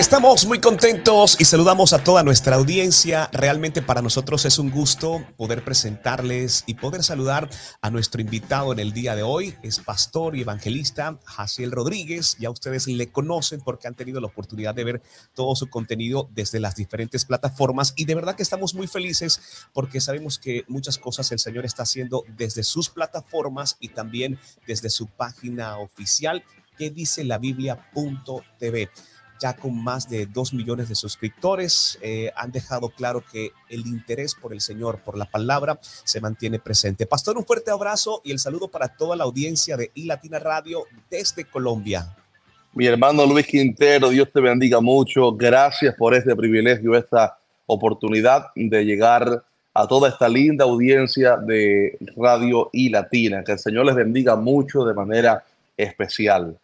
Estamos muy contentos y saludamos a toda nuestra audiencia. Realmente para nosotros es un gusto poder presentarles y poder saludar a nuestro invitado en el día de hoy. Es pastor y evangelista Jaciel Rodríguez. Ya ustedes le conocen porque han tenido la oportunidad de ver todo su contenido desde las diferentes plataformas y de verdad que estamos muy felices porque sabemos que muchas cosas el Señor está haciendo desde sus plataformas y también desde su página oficial que dice la Biblia.tv ya con más de dos millones de suscriptores, eh, han dejado claro que el interés por el Señor, por la palabra, se mantiene presente. Pastor, un fuerte abrazo y el saludo para toda la audiencia de iLatina Radio desde Colombia. Mi hermano Luis Quintero, Dios te bendiga mucho. Gracias por este privilegio, esta oportunidad de llegar a toda esta linda audiencia de Radio y Latina. Que el Señor les bendiga mucho de manera especial.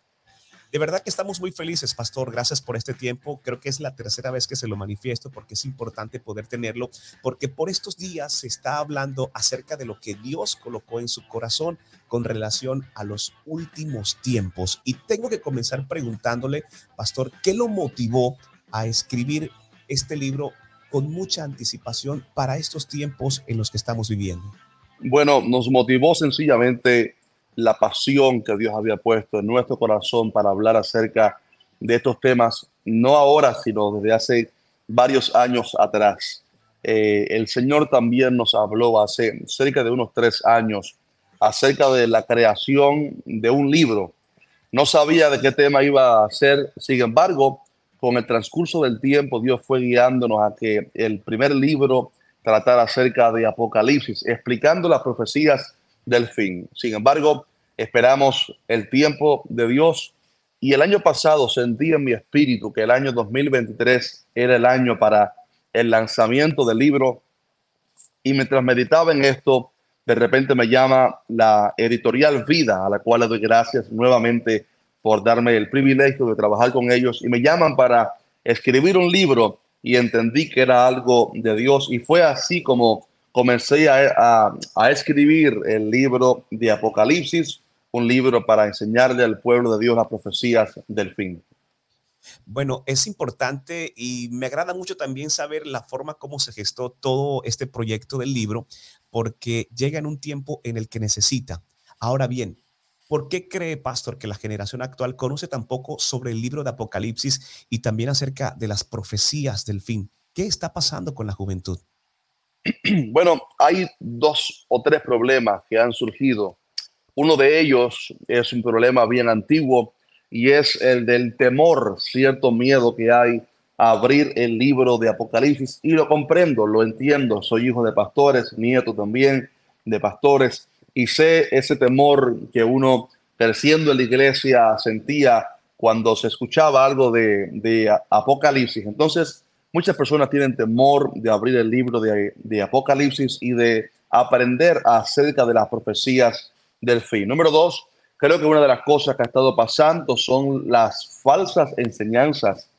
De verdad que estamos muy felices, pastor. Gracias por este tiempo. Creo que es la tercera vez que se lo manifiesto porque es importante poder tenerlo, porque por estos días se está hablando acerca de lo que Dios colocó en su corazón con relación a los últimos tiempos. Y tengo que comenzar preguntándole, pastor, ¿qué lo motivó a escribir este libro con mucha anticipación para estos tiempos en los que estamos viviendo? Bueno, nos motivó sencillamente la pasión que Dios había puesto en nuestro corazón para hablar acerca de estos temas, no ahora, sino desde hace varios años atrás. Eh, el Señor también nos habló hace cerca de unos tres años acerca de la creación de un libro. No sabía de qué tema iba a ser, sin embargo, con el transcurso del tiempo, Dios fue guiándonos a que el primer libro tratara acerca de Apocalipsis, explicando las profecías del fin. Sin embargo, esperamos el tiempo de Dios. Y el año pasado sentí en mi espíritu que el año 2023 era el año para el lanzamiento del libro. Y mientras meditaba en esto, de repente me llama la editorial Vida, a la cual le doy gracias nuevamente por darme el privilegio de trabajar con ellos. Y me llaman para escribir un libro y entendí que era algo de Dios. Y fue así como comencé a, escribir el libro de Apocalipsis, un libro para enseñarle al pueblo de Dios las profecías del fin. Bueno, es importante y me agrada mucho también saber la forma como se gestó todo este proyecto del libro, porque llega en un tiempo en el que necesita. Ahora bien, ¿por qué cree, Pastor, que la generación actual conoce tan poco sobre el libro de Apocalipsis y también acerca de las profecías del fin? ¿Qué está pasando con la juventud? Bueno, hay dos o tres problemas que han surgido. Uno de ellos es un problema bien antiguo y es el del temor, cierto miedo que hay a abrir el libro de Apocalipsis. Y lo comprendo, lo entiendo. Soy hijo de pastores, nieto también de pastores y sé ese temor que uno creciendo en la iglesia sentía cuando se escuchaba algo de, de Apocalipsis. Entonces, Muchas personas tienen temor de abrir el libro de, Apocalipsis y de aprender acerca de las profecías del fin. Número dos, creo que una de las cosas que ha estado pasando son las falsas enseñanzas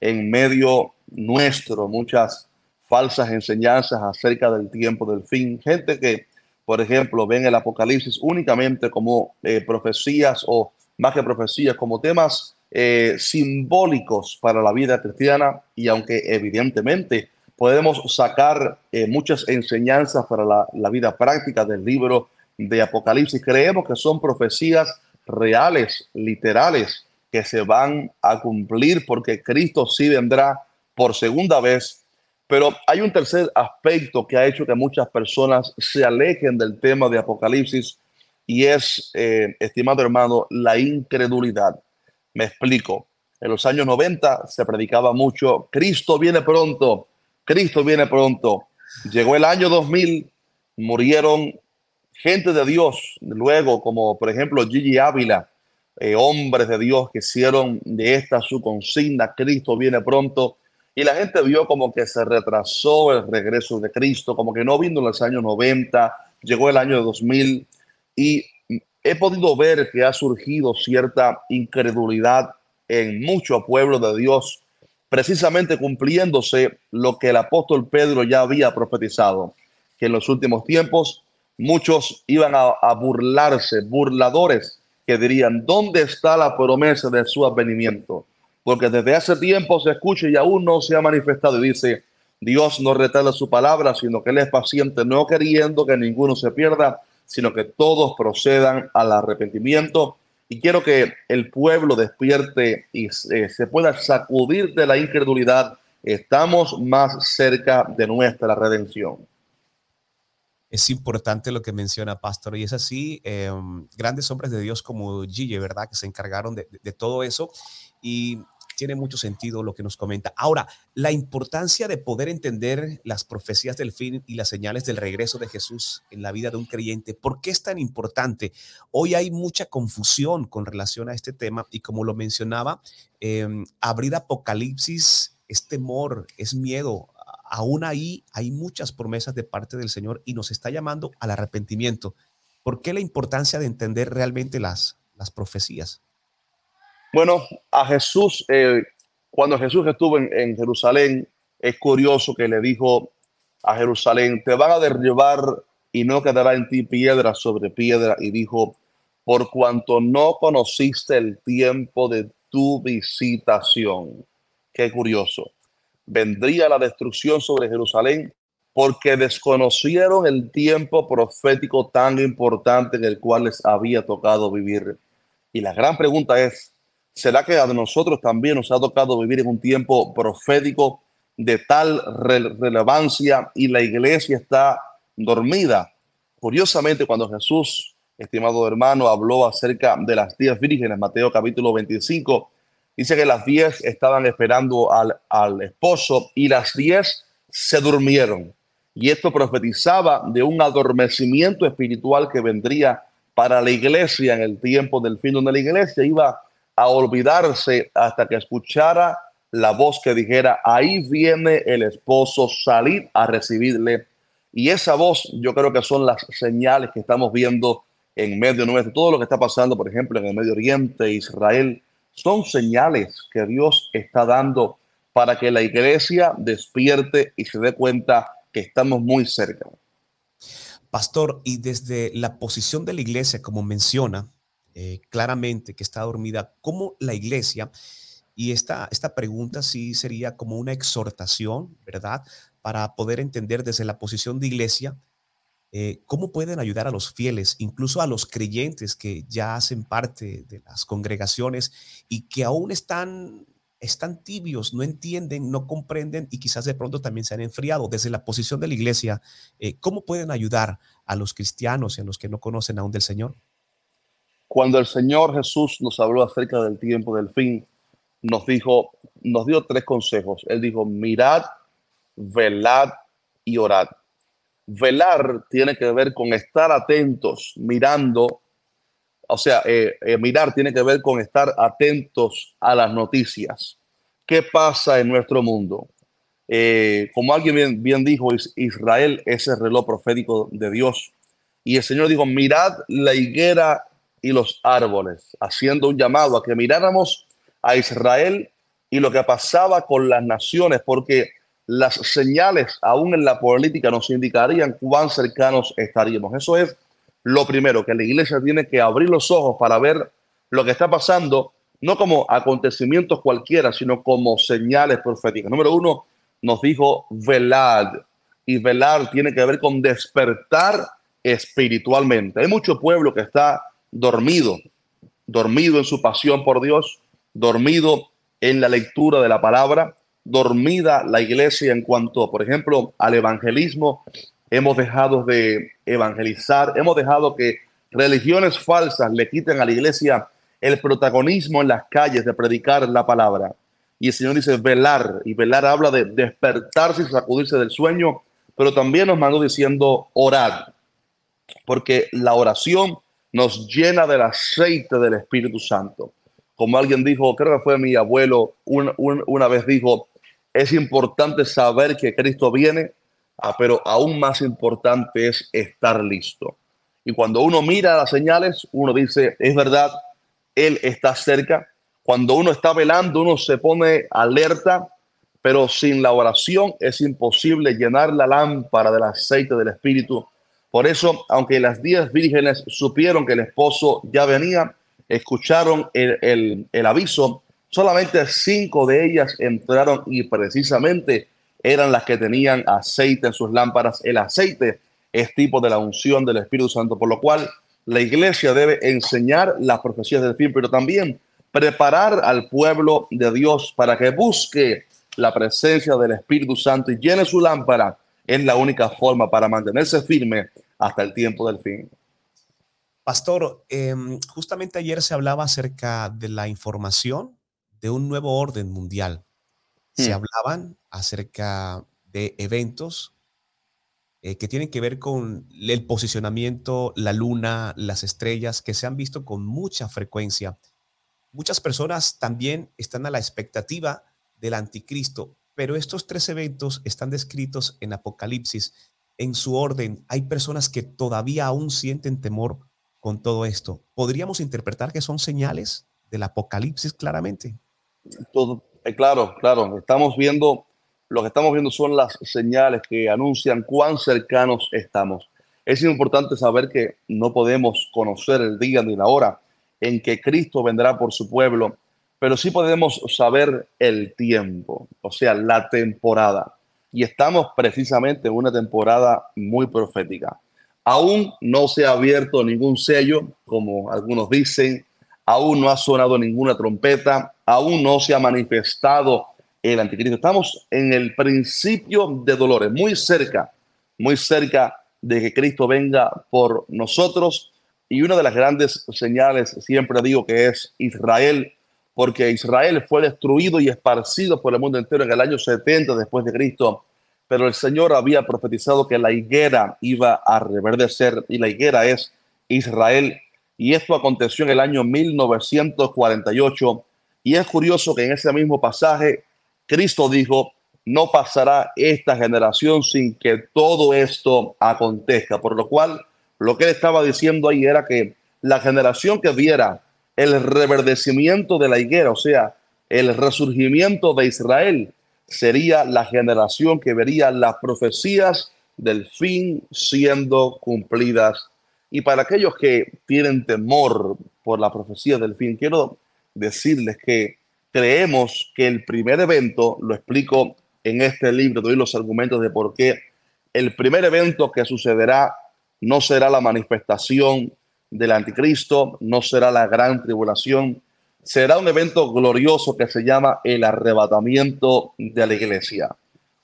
en medio nuestro, muchas falsas enseñanzas acerca del tiempo del fin. Gente que, por ejemplo, ven el Apocalipsis únicamente como eh, profecías o más que profecías, como temas eh, simbólicos para la vida cristiana y aunque evidentemente podemos sacar eh, muchas enseñanzas para la, vida práctica del libro de Apocalipsis, creemos que son profecías reales, literales, que se van a cumplir porque Cristo sí vendrá por segunda vez. Pero hay un tercer aspecto que ha hecho que muchas personas se alejen del tema de Apocalipsis y es, eh, estimado hermano, la incredulidad. Me explico. En los años 90 se predicaba mucho, Cristo viene pronto, Cristo viene pronto. Llegó el año 2000, murieron gente de Dios, luego como por ejemplo Gigi Ávila, eh, hombres de Dios que hicieron de esta su consigna, Cristo viene pronto. Y la gente vio como que se retrasó el regreso de Cristo, como que no vino en los años 90, llegó el año 2000 y he podido ver que ha surgido cierta incredulidad en muchos pueblos de Dios, precisamente cumpliéndose lo que el apóstol Pedro ya había profetizado, que en los últimos tiempos muchos iban a, burlarse, burladores que dirían, ¿dónde está la promesa de su advenimiento? porque desde hace tiempo se escucha y aún no se ha manifestado. Y dice, Dios no retarda su palabra, sino que Él es paciente, no queriendo que ninguno se pierda, sino que todos procedan al arrepentimiento. Y quiero que el pueblo despierte y eh, se pueda sacudir de la incredulidad. Estamos más cerca de nuestra redención. Es importante lo que menciona Pastor y es así, em, grandes hombres de Dios como Gille, ¿verdad? Que se encargaron de, de todo eso. Y tiene mucho sentido lo que nos comenta. Ahora, la importancia de poder entender las profecías del fin y las señales del regreso de Jesús en la vida de un creyente. ¿Por qué es tan importante? Hoy hay mucha confusión con relación a este tema y como lo mencionaba, em, abrir Apocalipsis es temor, es miedo. Aún ahí hay muchas promesas de parte del Señor y nos está llamando al arrepentimiento. ¿Por qué la importancia de entender realmente las, las profecías? Bueno, a Jesús, eh, cuando Jesús estuvo en, Jerusalén, es curioso que le dijo a Jerusalén, te van a derribar y no quedará en ti piedra sobre piedra. Y dijo, por cuanto no conociste el tiempo de tu visitación. Qué curioso. Vendría la destrucción sobre Jerusalén porque desconocieron el tiempo profético tan importante en el cual les había tocado vivir. Y la gran pregunta es, ¿Será que a nosotros también nos ha tocado vivir en un tiempo profético de tal relevancia y la iglesia está dormida? Curiosamente, cuando Jesús, estimado hermano, habló acerca de las diez vírgenes, Mateo capítulo 25, dice que las diez estaban esperando al, esposo y las diez se durmieron. Y esto profetizaba de un adormecimiento espiritual que vendría para la iglesia en el tiempo del fin, donde la iglesia iba a olvidarse hasta que escuchara la voz que dijera, ahí viene el esposo, salir a recibirle. Y esa voz yo creo que son las señales que estamos viendo en medio nuestro. Todo lo que está pasando, por ejemplo, en el Medio Oriente, Israel, son señales que Dios está dando para que la iglesia despierte y se dé cuenta que estamos muy cerca. Pastor, y desde la posición de la iglesia, como menciona, eh, claramente que está dormida, como la iglesia, y esta, esta pregunta sí sería como una exhortación, ¿verdad? Para poder entender desde la posición de iglesia, eh, cómo pueden ayudar a los fieles, incluso a los creyentes que ya hacen parte de las congregaciones y que aún están, están tibios, no entienden, no comprenden y quizás de pronto también se han enfriado. Desde la posición de la iglesia, eh, ¿cómo pueden ayudar a los cristianos y a los que no conocen aún del Señor? Cuando el Señor Jesús nos habló acerca del tiempo del fin, nos dijo, nos dio tres consejos. Él dijo, mirad, velad y orad. Velar tiene que ver con estar atentos, mirando, o sea, eh, eh, mirar tiene que ver con estar atentos a las noticias. ¿Qué pasa en nuestro mundo? Eh, como alguien bien, bien dijo, Israel es el reloj profético de Dios. Y el Señor dijo, mirad la higuera y los árboles, haciendo un llamado a que miráramos a Israel y lo que pasaba con las naciones, porque las señales aún en la política nos indicarían cuán cercanos estaríamos. Eso es lo primero, que la iglesia tiene que abrir los ojos para ver lo que está pasando, no como acontecimientos cualquiera, sino como señales proféticas. Número uno, nos dijo velad, y velar tiene que ver con despertar espiritualmente. Hay mucho pueblo que está dormido, dormido en su pasión por Dios, dormido en la lectura de la palabra, dormida la iglesia en cuanto, por ejemplo, al evangelismo. Hemos dejado de evangelizar, hemos dejado que religiones falsas le quiten a la iglesia el protagonismo en las calles de predicar la palabra. Y el Señor dice velar, y velar habla de despertarse y sacudirse del sueño, pero también nos mandó diciendo orar, porque la oración nos llena del aceite del Espíritu Santo. Como alguien dijo, creo que fue mi abuelo, una vez dijo, es importante saber que Cristo viene, ah, pero aún más importante es estar listo. Y cuando uno mira las señales, uno dice, es verdad, Él está cerca. Cuando uno está velando, uno se pone alerta, pero sin la oración es imposible llenar la lámpara del aceite del Espíritu por eso, aunque las diez vírgenes supieron que el esposo ya venía, escucharon el, aviso, solamente cinco de ellas entraron y precisamente eran las que tenían aceite en sus lámparas. El aceite es tipo de la unción del Espíritu Santo, por lo cual la iglesia debe enseñar las profecías del fin, pero también preparar al pueblo de Dios para que busque la presencia del Espíritu Santo y llene su lámpara. Es la única forma para mantenerse firme hasta el tiempo del fin. Pastor, em, justamente ayer se hablaba acerca de la información de un nuevo orden mundial. Se hmm. hablaban acerca de eventos eh, que tienen que ver con el posicionamiento, la luna, las estrellas, que se han visto con mucha frecuencia. Muchas personas también están a la expectativa del anticristo, pero estos tres eventos están descritos en Apocalipsis en su orden. Hay personas que todavía aún sienten temor con todo esto. ¿Podríamos interpretar que son señales del Apocalipsis claramente? Eh, claro, claro. Estamos viendo, lo que estamos viendo son las señales que anuncian cuán cercanos estamos. Es importante saber que no podemos conocer el día ni la hora en que Cristo vendrá por su pueblo, pero sí podemos saber el tiempo, o sea, la temporada. Y estamos precisamente en una temporada muy profética. Aún no se ha abierto ningún sello, como algunos dicen, aún no ha sonado ninguna trompeta, aún no se ha manifestado el anticristo. Estamos en el principio de dolores, muy cerca, muy cerca de que Cristo venga por nosotros. Y una de las grandes señales, siempre digo que es Israel, porque Israel fue destruido y esparcido por el mundo entero en el año 70 después de Cristo. Pero el Señor había profetizado que la higuera iba a reverdecer y la higuera es Israel y esto aconteció en el año 1948. Y es curioso que en ese mismo pasaje Cristo dijo, no pasará esta generación sin que todo esto acontezca. Por lo cual, lo que él estaba diciendo ahí era que la generación que viera el reverdecimiento de la higuera, o sea, el resurgimiento de Israel, sería la generación que vería las profecías del fin siendo cumplidas. Y para aquellos que tienen temor por la profecía del fin, quiero decirles que creemos que el primer evento, lo explico en este libro, doy los argumentos de por qué, el primer evento que sucederá no será la manifestación del anticristo, no será la gran tribulación, será un evento glorioso que se llama el arrebatamiento de la iglesia,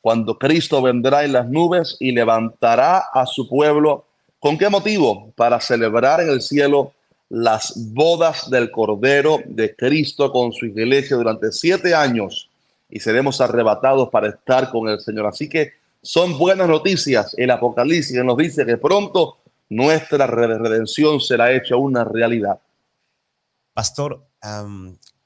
cuando Cristo vendrá en las nubes y levantará a su pueblo ¿Con qué motivo? Para celebrar en el cielo las bodas del Cordero de Cristo con su iglesia durante siete años y seremos arrebatados para estar con el Señor. Así que son buenas noticias. El Apocalipsis nos dice que pronto nuestra redención será hecha una realidad. Pastor,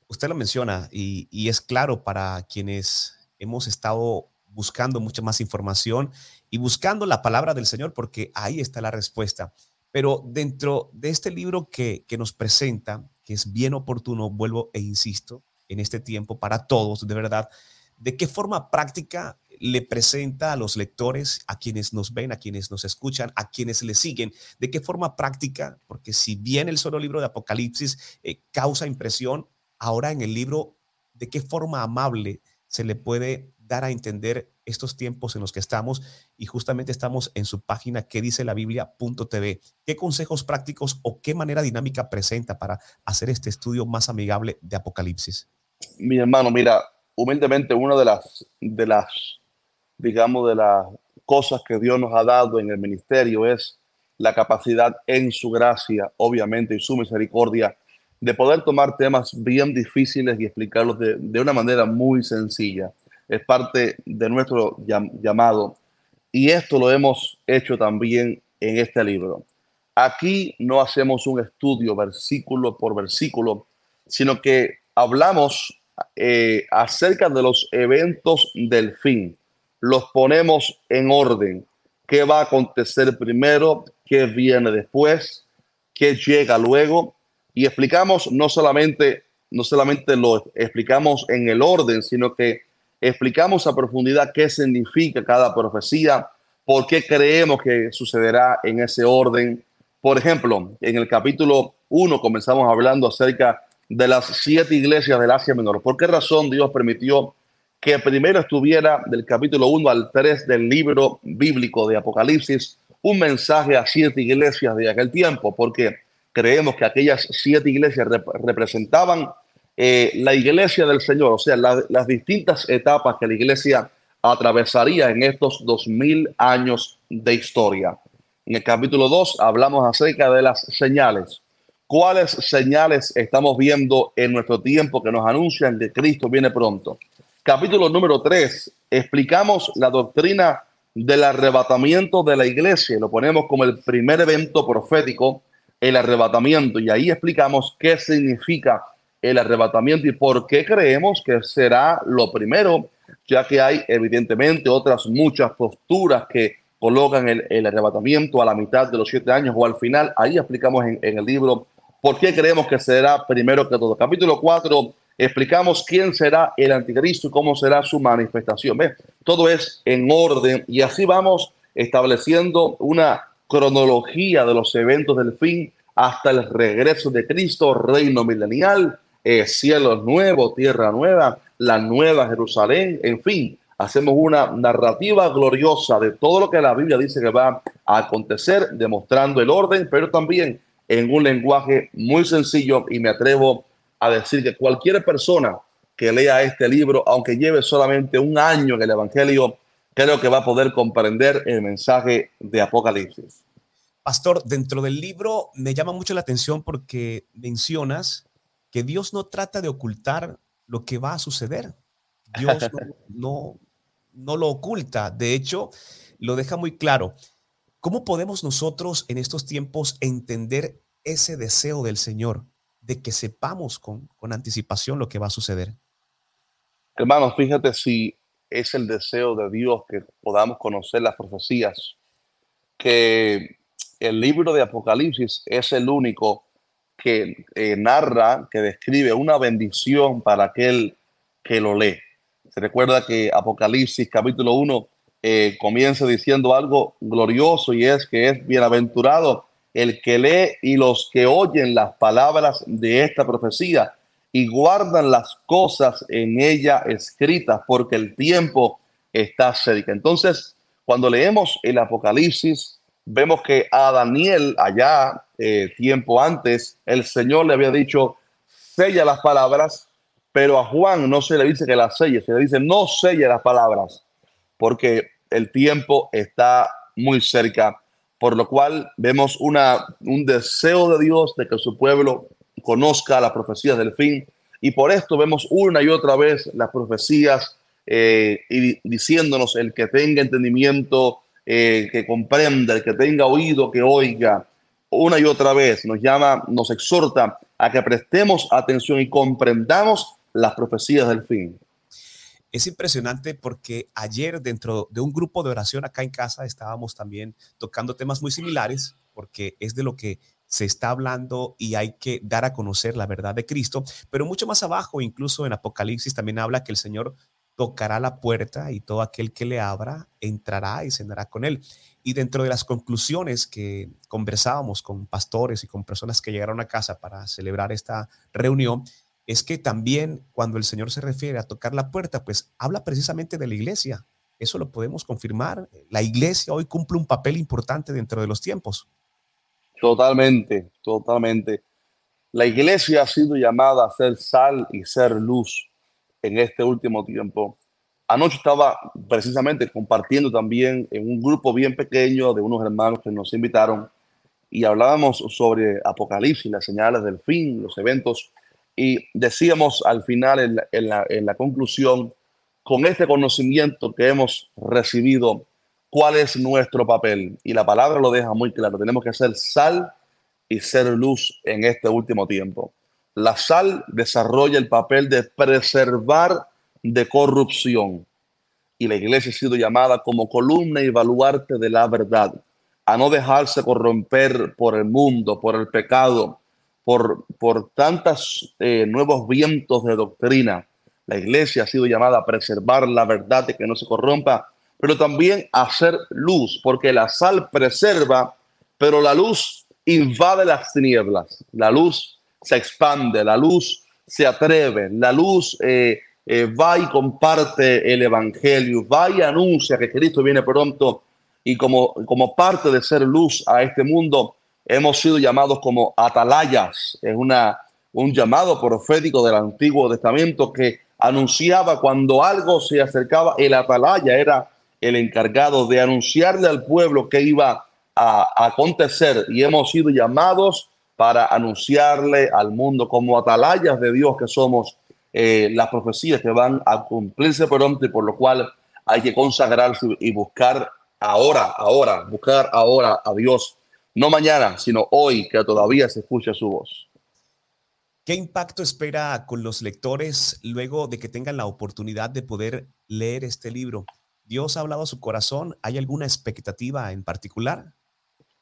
usted lo menciona y, y es claro para quienes hemos estado buscando mucha más información y buscando la palabra del Señor, porque ahí está la respuesta. Pero dentro de este libro que, que nos presenta, que es bien oportuno, vuelvo e insisto, en este tiempo para todos, de verdad, de qué forma práctica le presenta a los lectores, a quienes nos ven, a quienes nos escuchan, a quienes le siguen, de qué forma práctica, porque si bien el solo libro de Apocalipsis eh, causa impresión, ahora en el libro, de qué forma amable se le puede dar a entender estos tiempos en los que estamos y justamente estamos en su página que dice la Biblia.tv. ¿Qué consejos prácticos o qué manera dinámica presenta para hacer este estudio más amigable de Apocalipsis? Mi hermano, mira, humildemente una de las, de las, digamos, de las cosas que Dios nos ha dado en el ministerio es la capacidad en su gracia, obviamente, y su misericordia, de poder tomar temas bien difíciles y explicarlos de, de una manera muy sencilla es parte de nuestro llamado y esto lo hemos hecho también en este libro. Aquí no hacemos un estudio versículo por versículo, sino que hablamos eh, acerca de los eventos del fin. Los ponemos en orden. ¿Qué va a acontecer primero? ¿Qué viene después? ¿Qué llega luego? Y explicamos no solamente, no solamente lo explicamos en el orden, sino que explicamos a profundidad qué significa cada profecía, por qué creemos que sucederá en ese orden. Por ejemplo, en el capítulo 1 comenzamos hablando acerca de las siete iglesias del Asia Menor. ¿Por qué razón Dios permitió que primero estuviera del capítulo 1 al 3 del libro bíblico de Apocalipsis un mensaje a siete iglesias de aquel tiempo? Porque creemos que aquellas siete iglesias representaban eh, la iglesia del Señor, o sea, las distintas etapas que la iglesia atravesaría en estos dos mil años de historia. En el capítulo 2 hablamos acerca de las señales. ¿Cuáles señales estamos viendo en nuestro tiempo que nos anuncian que Cristo viene pronto? Capítulo número 3, explicamos la doctrina del arrebatamiento de la iglesia. Lo ponemos como el primer evento profético, el arrebatamiento. Y ahí explicamos qué significa el arrebatamiento y por qué creemos que será lo primero, ya que hay evidentemente otras muchas posturas que colocan el, arrebatamiento a la mitad de los siete años o al final. Ahí explicamos en, el libro por qué creemos que será primero que todo. Capítulo 4 explicamos quién será el anticristo y cómo será su manifestación. Todo es en orden y así vamos estableciendo una cronología de los eventos del fin hasta el regreso de Cristo, reino milenial, eh, cielos nuevos, tierra nueva, la nueva Jerusalén, en fin, hacemos una narrativa gloriosa de todo lo que la Biblia dice que va a acontecer, demostrando el orden, pero también en un lenguaje muy sencillo y me atrevo a decir que cualquier persona que lea este libro, aunque lleve solamente un año en el Evangelio, creo que va a poder comprender el mensaje de Apocalipsis. Pastor, dentro del libro me llama mucho la atención porque mencionas que Dios no trata de ocultar lo que va a suceder. Dios no, no, lo oculta. De hecho, lo deja muy claro. ¿Cómo podemos nosotros en estos tiempos entender ese deseo del Señor de que sepamos con, con anticipación lo que va a suceder? Hermanos, fíjate si es el deseo de Dios que podamos conocer las profecías, que el libro de Apocalipsis es el único que eh, narra, que describe una bendición para aquel que lo lee. Se recuerda que Apocalipsis capítulo 1 eh, comienza diciendo algo glorioso y es que es bienaventurado el que lee y los que oyen las palabras de esta profecía y guardan las cosas en ella escritas porque el tiempo está cerca. Entonces, cuando leemos el Apocalipsis, vemos que a Daniel allá, eh, tiempo antes, el Señor le había dicho, sella las palabras, pero a Juan no se le dice que las selle, se le dice, no sella las palabras, porque el tiempo está muy cerca, por lo cual vemos una, un deseo de Dios de que su pueblo conozca las profecías del fin, y por esto vemos una y otra vez las profecías eh, y diciéndonos el que tenga entendimiento, eh, que comprenda, el que tenga oído, que oiga. Una y otra vez nos llama, nos exhorta a que prestemos atención y comprendamos las profecías del fin. Es impresionante porque ayer dentro de un grupo de oración acá en casa estábamos también tocando temas muy similares porque es de lo que se está hablando y hay que dar a conocer la verdad de Cristo, pero mucho más abajo, incluso en Apocalipsis también habla que el Señor tocará la puerta y todo aquel que le abra entrará y cenará con él. Y dentro de las conclusiones que conversábamos con pastores y con personas que llegaron a casa para celebrar esta reunión, es que también cuando el Señor se refiere a tocar la puerta, pues habla precisamente de la iglesia. Eso lo podemos confirmar. La iglesia hoy cumple un papel importante dentro de los tiempos. Totalmente, totalmente. La iglesia ha sido llamada a ser sal y ser luz en este último tiempo. Anoche estaba precisamente compartiendo también en un grupo bien pequeño de unos hermanos que nos invitaron y hablábamos sobre Apocalipsis, las señales del fin, los eventos, y decíamos al final en la, en la, conclusión, con este conocimiento que hemos recibido, cuál es nuestro papel. Y la palabra lo deja muy claro, tenemos que ser sal y ser luz en este último tiempo. La sal desarrolla el papel de preservar de corrupción. Y la iglesia ha sido llamada como columna y baluarte de la verdad, a no dejarse corromper por el mundo, por el pecado, por, por tantos eh, nuevos vientos de doctrina. La iglesia ha sido llamada a preservar la verdad de que no se corrompa, pero también a hacer luz, porque la sal preserva, pero la luz invade las tinieblas. La luz se expande, la luz se atreve, la luz eh, eh, va y comparte el Evangelio, va y anuncia que Cristo viene pronto y como, como parte de ser luz a este mundo, hemos sido llamados como atalayas. Es una, un llamado profético del Antiguo Testamento que anunciaba cuando algo se acercaba, el atalaya era el encargado de anunciarle al pueblo que iba a, acontecer y hemos sido llamados para anunciarle al mundo como atalayas de Dios que somos eh, las profecías que van a cumplirse pronto y por lo cual hay que consagrarse y buscar ahora, ahora, buscar ahora a Dios, no mañana, sino hoy que todavía se escucha su voz. ¿Qué impacto espera con los lectores luego de que tengan la oportunidad de poder leer este libro? ¿Dios ha hablado a su corazón? ¿Hay alguna expectativa en particular?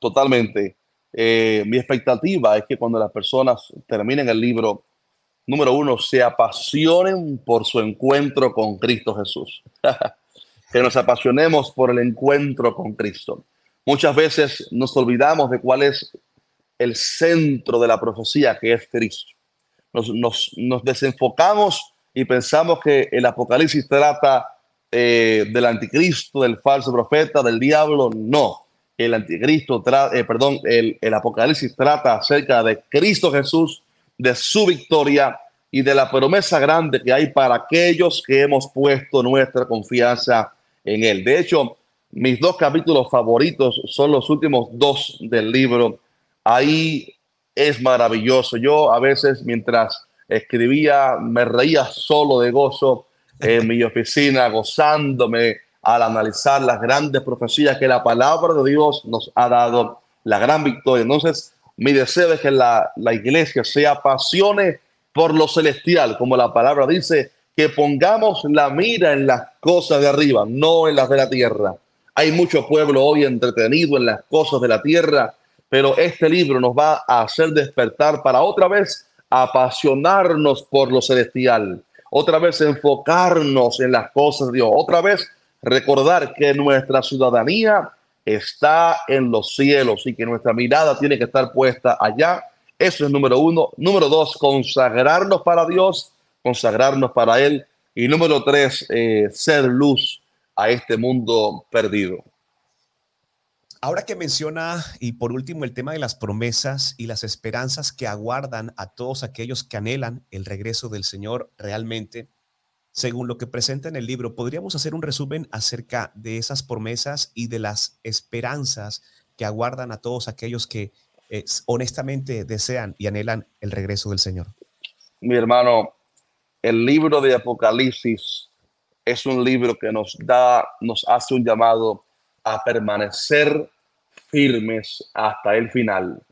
Totalmente. Eh, mi expectativa es que cuando las personas terminen el libro, número uno, se apasionen por su encuentro con Cristo Jesús. que nos apasionemos por el encuentro con Cristo. Muchas veces nos olvidamos de cuál es el centro de la profecía, que es Cristo. Nos, desenfocamos y pensamos que el Apocalipsis trata eh, del anticristo, del falso profeta, del diablo. No, el anticristo, eh, perdón, el Apocalipsis trata acerca de Cristo Jesús, de su victoria y de la promesa grande que hay para aquellos que hemos puesto nuestra confianza en Él. De hecho, mis dos capítulos favoritos son los últimos dos del libro. Ahí es maravilloso. Yo a veces mientras escribía me reía solo de gozo en mi oficina, gozándome al analizar las grandes profecías que la palabra de Dios nos ha dado, la gran victoria. Entonces, mi deseo es que la, la iglesia se apasione por lo celestial, como la palabra dice, que pongamos la mira en las cosas de arriba, no en las de la tierra. Hay mucho pueblo hoy entretenido en las cosas de la tierra, pero este libro nos va a hacer despertar para otra vez apasionarnos por lo celestial, otra vez enfocarnos en las cosas de Dios, otra vez recordar que nuestra ciudadanía está en los cielos y que nuestra mirada tiene que estar puesta allá. Eso es número uno. Número dos, consagrarnos para Dios, consagrarnos para Él. Y número tres, eh, ser luz a este mundo perdido. Ahora que menciona, y por último, el tema de las promesas y las esperanzas que aguardan a todos aquellos que anhelan el regreso del Señor realmente, según lo que presenta en el libro, ¿podríamos hacer un resumen acerca de esas promesas y de las esperanzas que aguardan a todos aquellos que eh, honestamente desean y anhelan el regreso del Señor? Mi hermano, el libro de Apocalipsis es un libro que nos da, nos hace un llamado a permanecer firmes hasta el final.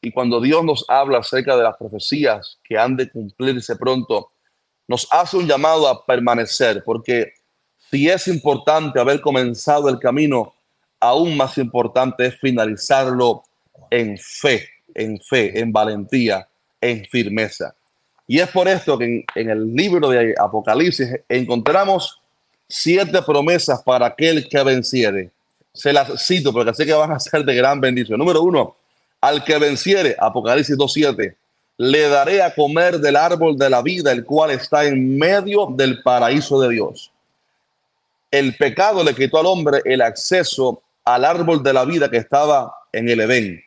Y cuando Dios nos habla acerca de las profecías que han de cumplirse pronto, nos hace un llamado a permanecer, porque si es importante haber comenzado el camino, aún más importante es finalizarlo en fe, en fe, en valentía, en firmeza. Y es por esto que en, el libro de Apocalipsis encontramos siete promesas para aquel que venciere se las cito porque sé que van a ser de gran bendición. Número uno, al que venciere, Apocalipsis 2.7, le daré a comer del árbol de la vida, el cual está en medio del paraíso de Dios. El pecado le quitó al hombre el acceso al árbol de la vida que estaba en el Edén.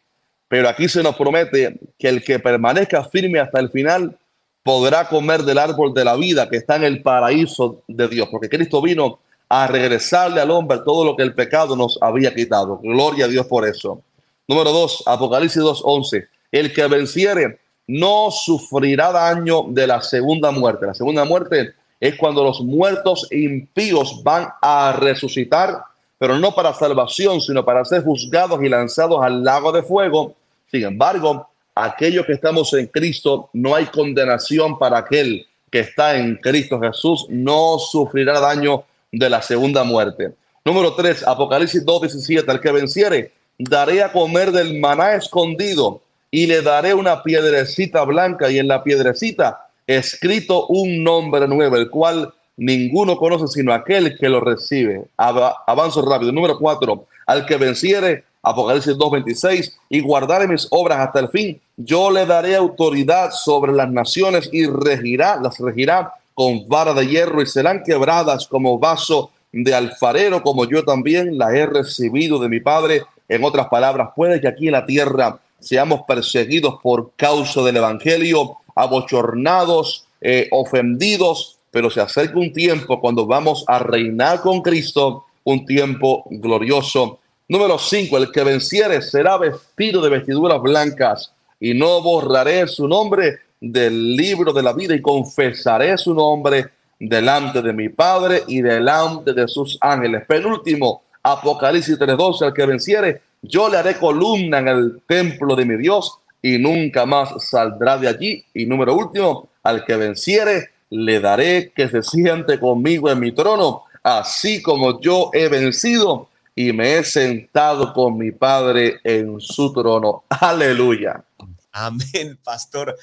Pero aquí se nos promete que el que permanezca firme hasta el final podrá comer del árbol de la vida que está en el paraíso de Dios, porque Cristo vino a regresarle al hombre todo lo que el pecado nos había quitado. Gloria a Dios por eso. Número dos, Apocalipsis 2.11. El que venciere no sufrirá daño de la segunda muerte. La segunda muerte es cuando los muertos impíos van a resucitar, pero no para salvación, sino para ser juzgados y lanzados al lago de fuego. Sin embargo, aquellos que estamos en Cristo, no hay condenación para aquel que está en Cristo Jesús, no sufrirá daño de la segunda muerte. Número 3, Apocalipsis 2.17, al que venciere, daré a comer del maná escondido y le daré una piedrecita blanca y en la piedrecita escrito un nombre nuevo, el cual ninguno conoce sino aquel que lo recibe. Avanzo rápido. Número 4, al que venciere, Apocalipsis 2.26, y guardaré mis obras hasta el fin, yo le daré autoridad sobre las naciones y regirá, las regirá con vara de hierro y serán quebradas como vaso de alfarero, como yo también la he recibido de mi Padre. En otras palabras, puede que aquí en la tierra seamos perseguidos por causa del Evangelio, abochornados, eh, ofendidos, pero se acerca un tiempo cuando vamos a reinar con Cristo, un tiempo glorioso. Número 5, el que venciere será vestido de vestiduras blancas y no borraré su nombre del libro de la vida y confesaré su nombre delante de mi Padre y delante de sus ángeles. Penúltimo, Apocalipsis 3:12, al que venciere, yo le haré columna en el templo de mi Dios y nunca más saldrá de allí. Y número último, al que venciere, le daré que se siente conmigo en mi trono, así como yo he vencido y me he sentado con mi Padre en su trono. Aleluya. Amén, pastor.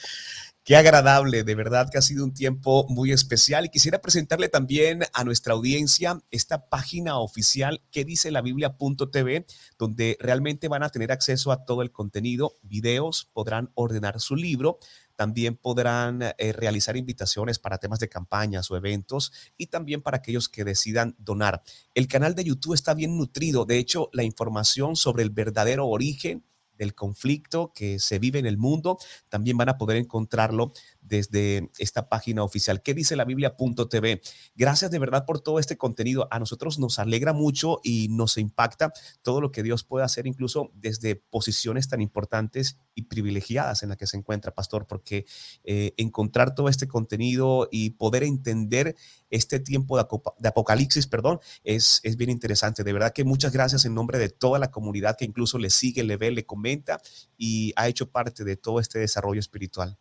Qué agradable, de verdad que ha sido un tiempo muy especial. Y quisiera presentarle también a nuestra audiencia esta página oficial que dice la Biblia.tv, donde realmente van a tener acceso a todo el contenido, videos, podrán ordenar su libro, también podrán eh, realizar invitaciones para temas de campañas o eventos y también para aquellos que decidan donar. El canal de YouTube está bien nutrido, de hecho la información sobre el verdadero origen del conflicto que se vive en el mundo, también van a poder encontrarlo desde esta página oficial. ¿Qué dice la Biblia.tv? Gracias de verdad por todo este contenido. A nosotros nos alegra mucho y nos impacta todo lo que Dios puede hacer, incluso desde posiciones tan importantes y privilegiadas en las que se encuentra, pastor, porque eh, encontrar todo este contenido y poder entender este tiempo de, de apocalipsis, perdón, es, es bien interesante. De verdad que muchas gracias en nombre de toda la comunidad que incluso le sigue, le ve, le comenta y ha hecho parte de todo este desarrollo espiritual.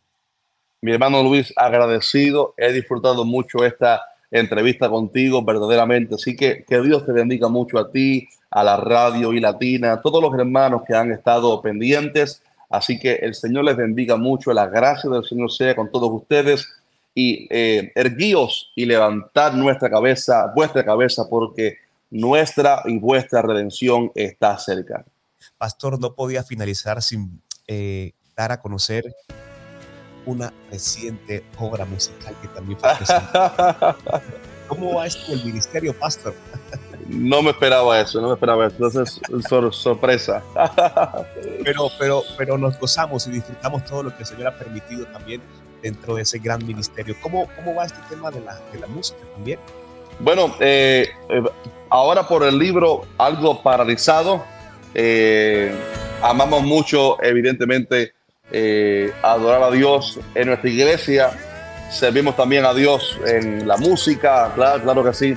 Mi hermano Luis, agradecido. He disfrutado mucho esta entrevista contigo, verdaderamente. Así que que Dios te bendiga mucho a ti, a la radio y latina, a todos los hermanos que han estado pendientes. Así que el Señor les bendiga mucho. La gracia del Señor sea con todos ustedes. Y eh, erguíos y levantar nuestra cabeza, vuestra cabeza, porque nuestra y vuestra redención está cerca. Pastor, no podía finalizar sin eh, dar a conocer una reciente obra musical que también fue presentada. ¿Cómo va esto el ministerio, Pastor? No me esperaba eso, no me esperaba eso. Entonces, sorpresa. Pero, pero, pero nos gozamos y disfrutamos todo lo que el Señor ha permitido también dentro de ese gran ministerio. ¿Cómo, cómo va este tema de la, de la música también? Bueno, eh, eh, ahora por el libro Algo Paralizado, eh, amamos mucho, evidentemente, eh, adorar a Dios en nuestra iglesia. Servimos también a Dios en la música, claro, claro que sí.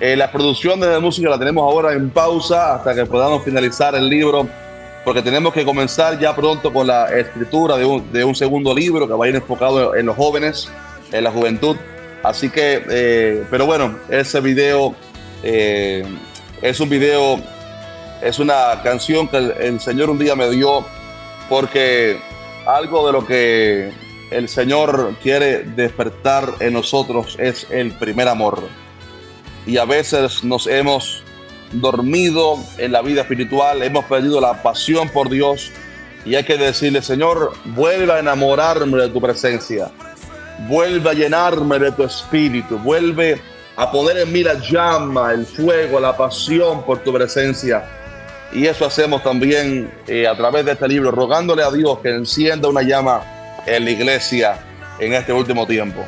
Eh, la producción de la música la tenemos ahora en pausa hasta que podamos finalizar el libro, porque tenemos que comenzar ya pronto con la escritura de un, segundo libro que va a ir enfocado en los jóvenes, en la juventud. Así que, eh, pero bueno, ese video es un video, es una canción que el Señor un día me dio porque algo de lo que el Señor quiere despertar en nosotros es el primer amor. Y a veces nos hemos dormido en la vida espiritual, hemos perdido la pasión por Dios y hay que decirle, Señor, vuelve a enamorarme de tu presencia, vuelve a llenarme de tu espíritu, vuelve a poner en mí la llama, el fuego, la pasión por tu presencia y eso hacemos también eh, a través de este libro, rogándole a Dios que encienda una llama en la iglesia en este último tiempo.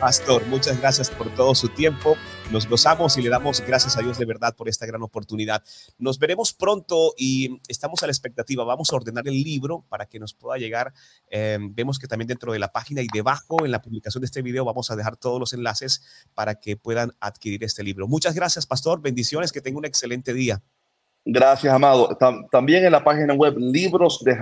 Pastor, muchas gracias por todo su tiempo. Nos gozamos y le damos gracias a Dios de verdad por esta gran oportunidad. Nos veremos pronto y estamos a la expectativa. Vamos a ordenar el libro para que nos pueda llegar. Eh, vemos que también dentro de la página y debajo en la publicación de este video vamos a dejar todos los enlaces para que puedan adquirir este libro. Muchas gracias, Pastor. Bendiciones. Que tenga un excelente día. Gracias, amado. también en la página web libros de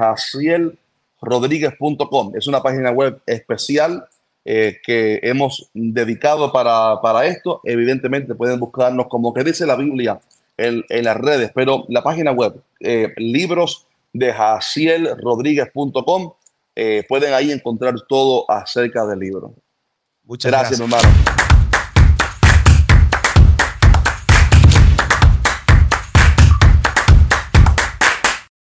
Rodríguez.com. Es una página web especial eh, que hemos dedicado para, para, esto. Evidentemente pueden buscarnos como que dice la Biblia en, en las redes, pero la página web eh, libros de Rodríguez.com eh, pueden ahí encontrar todo acerca del libro. Muchas gracias, gracias. hermano.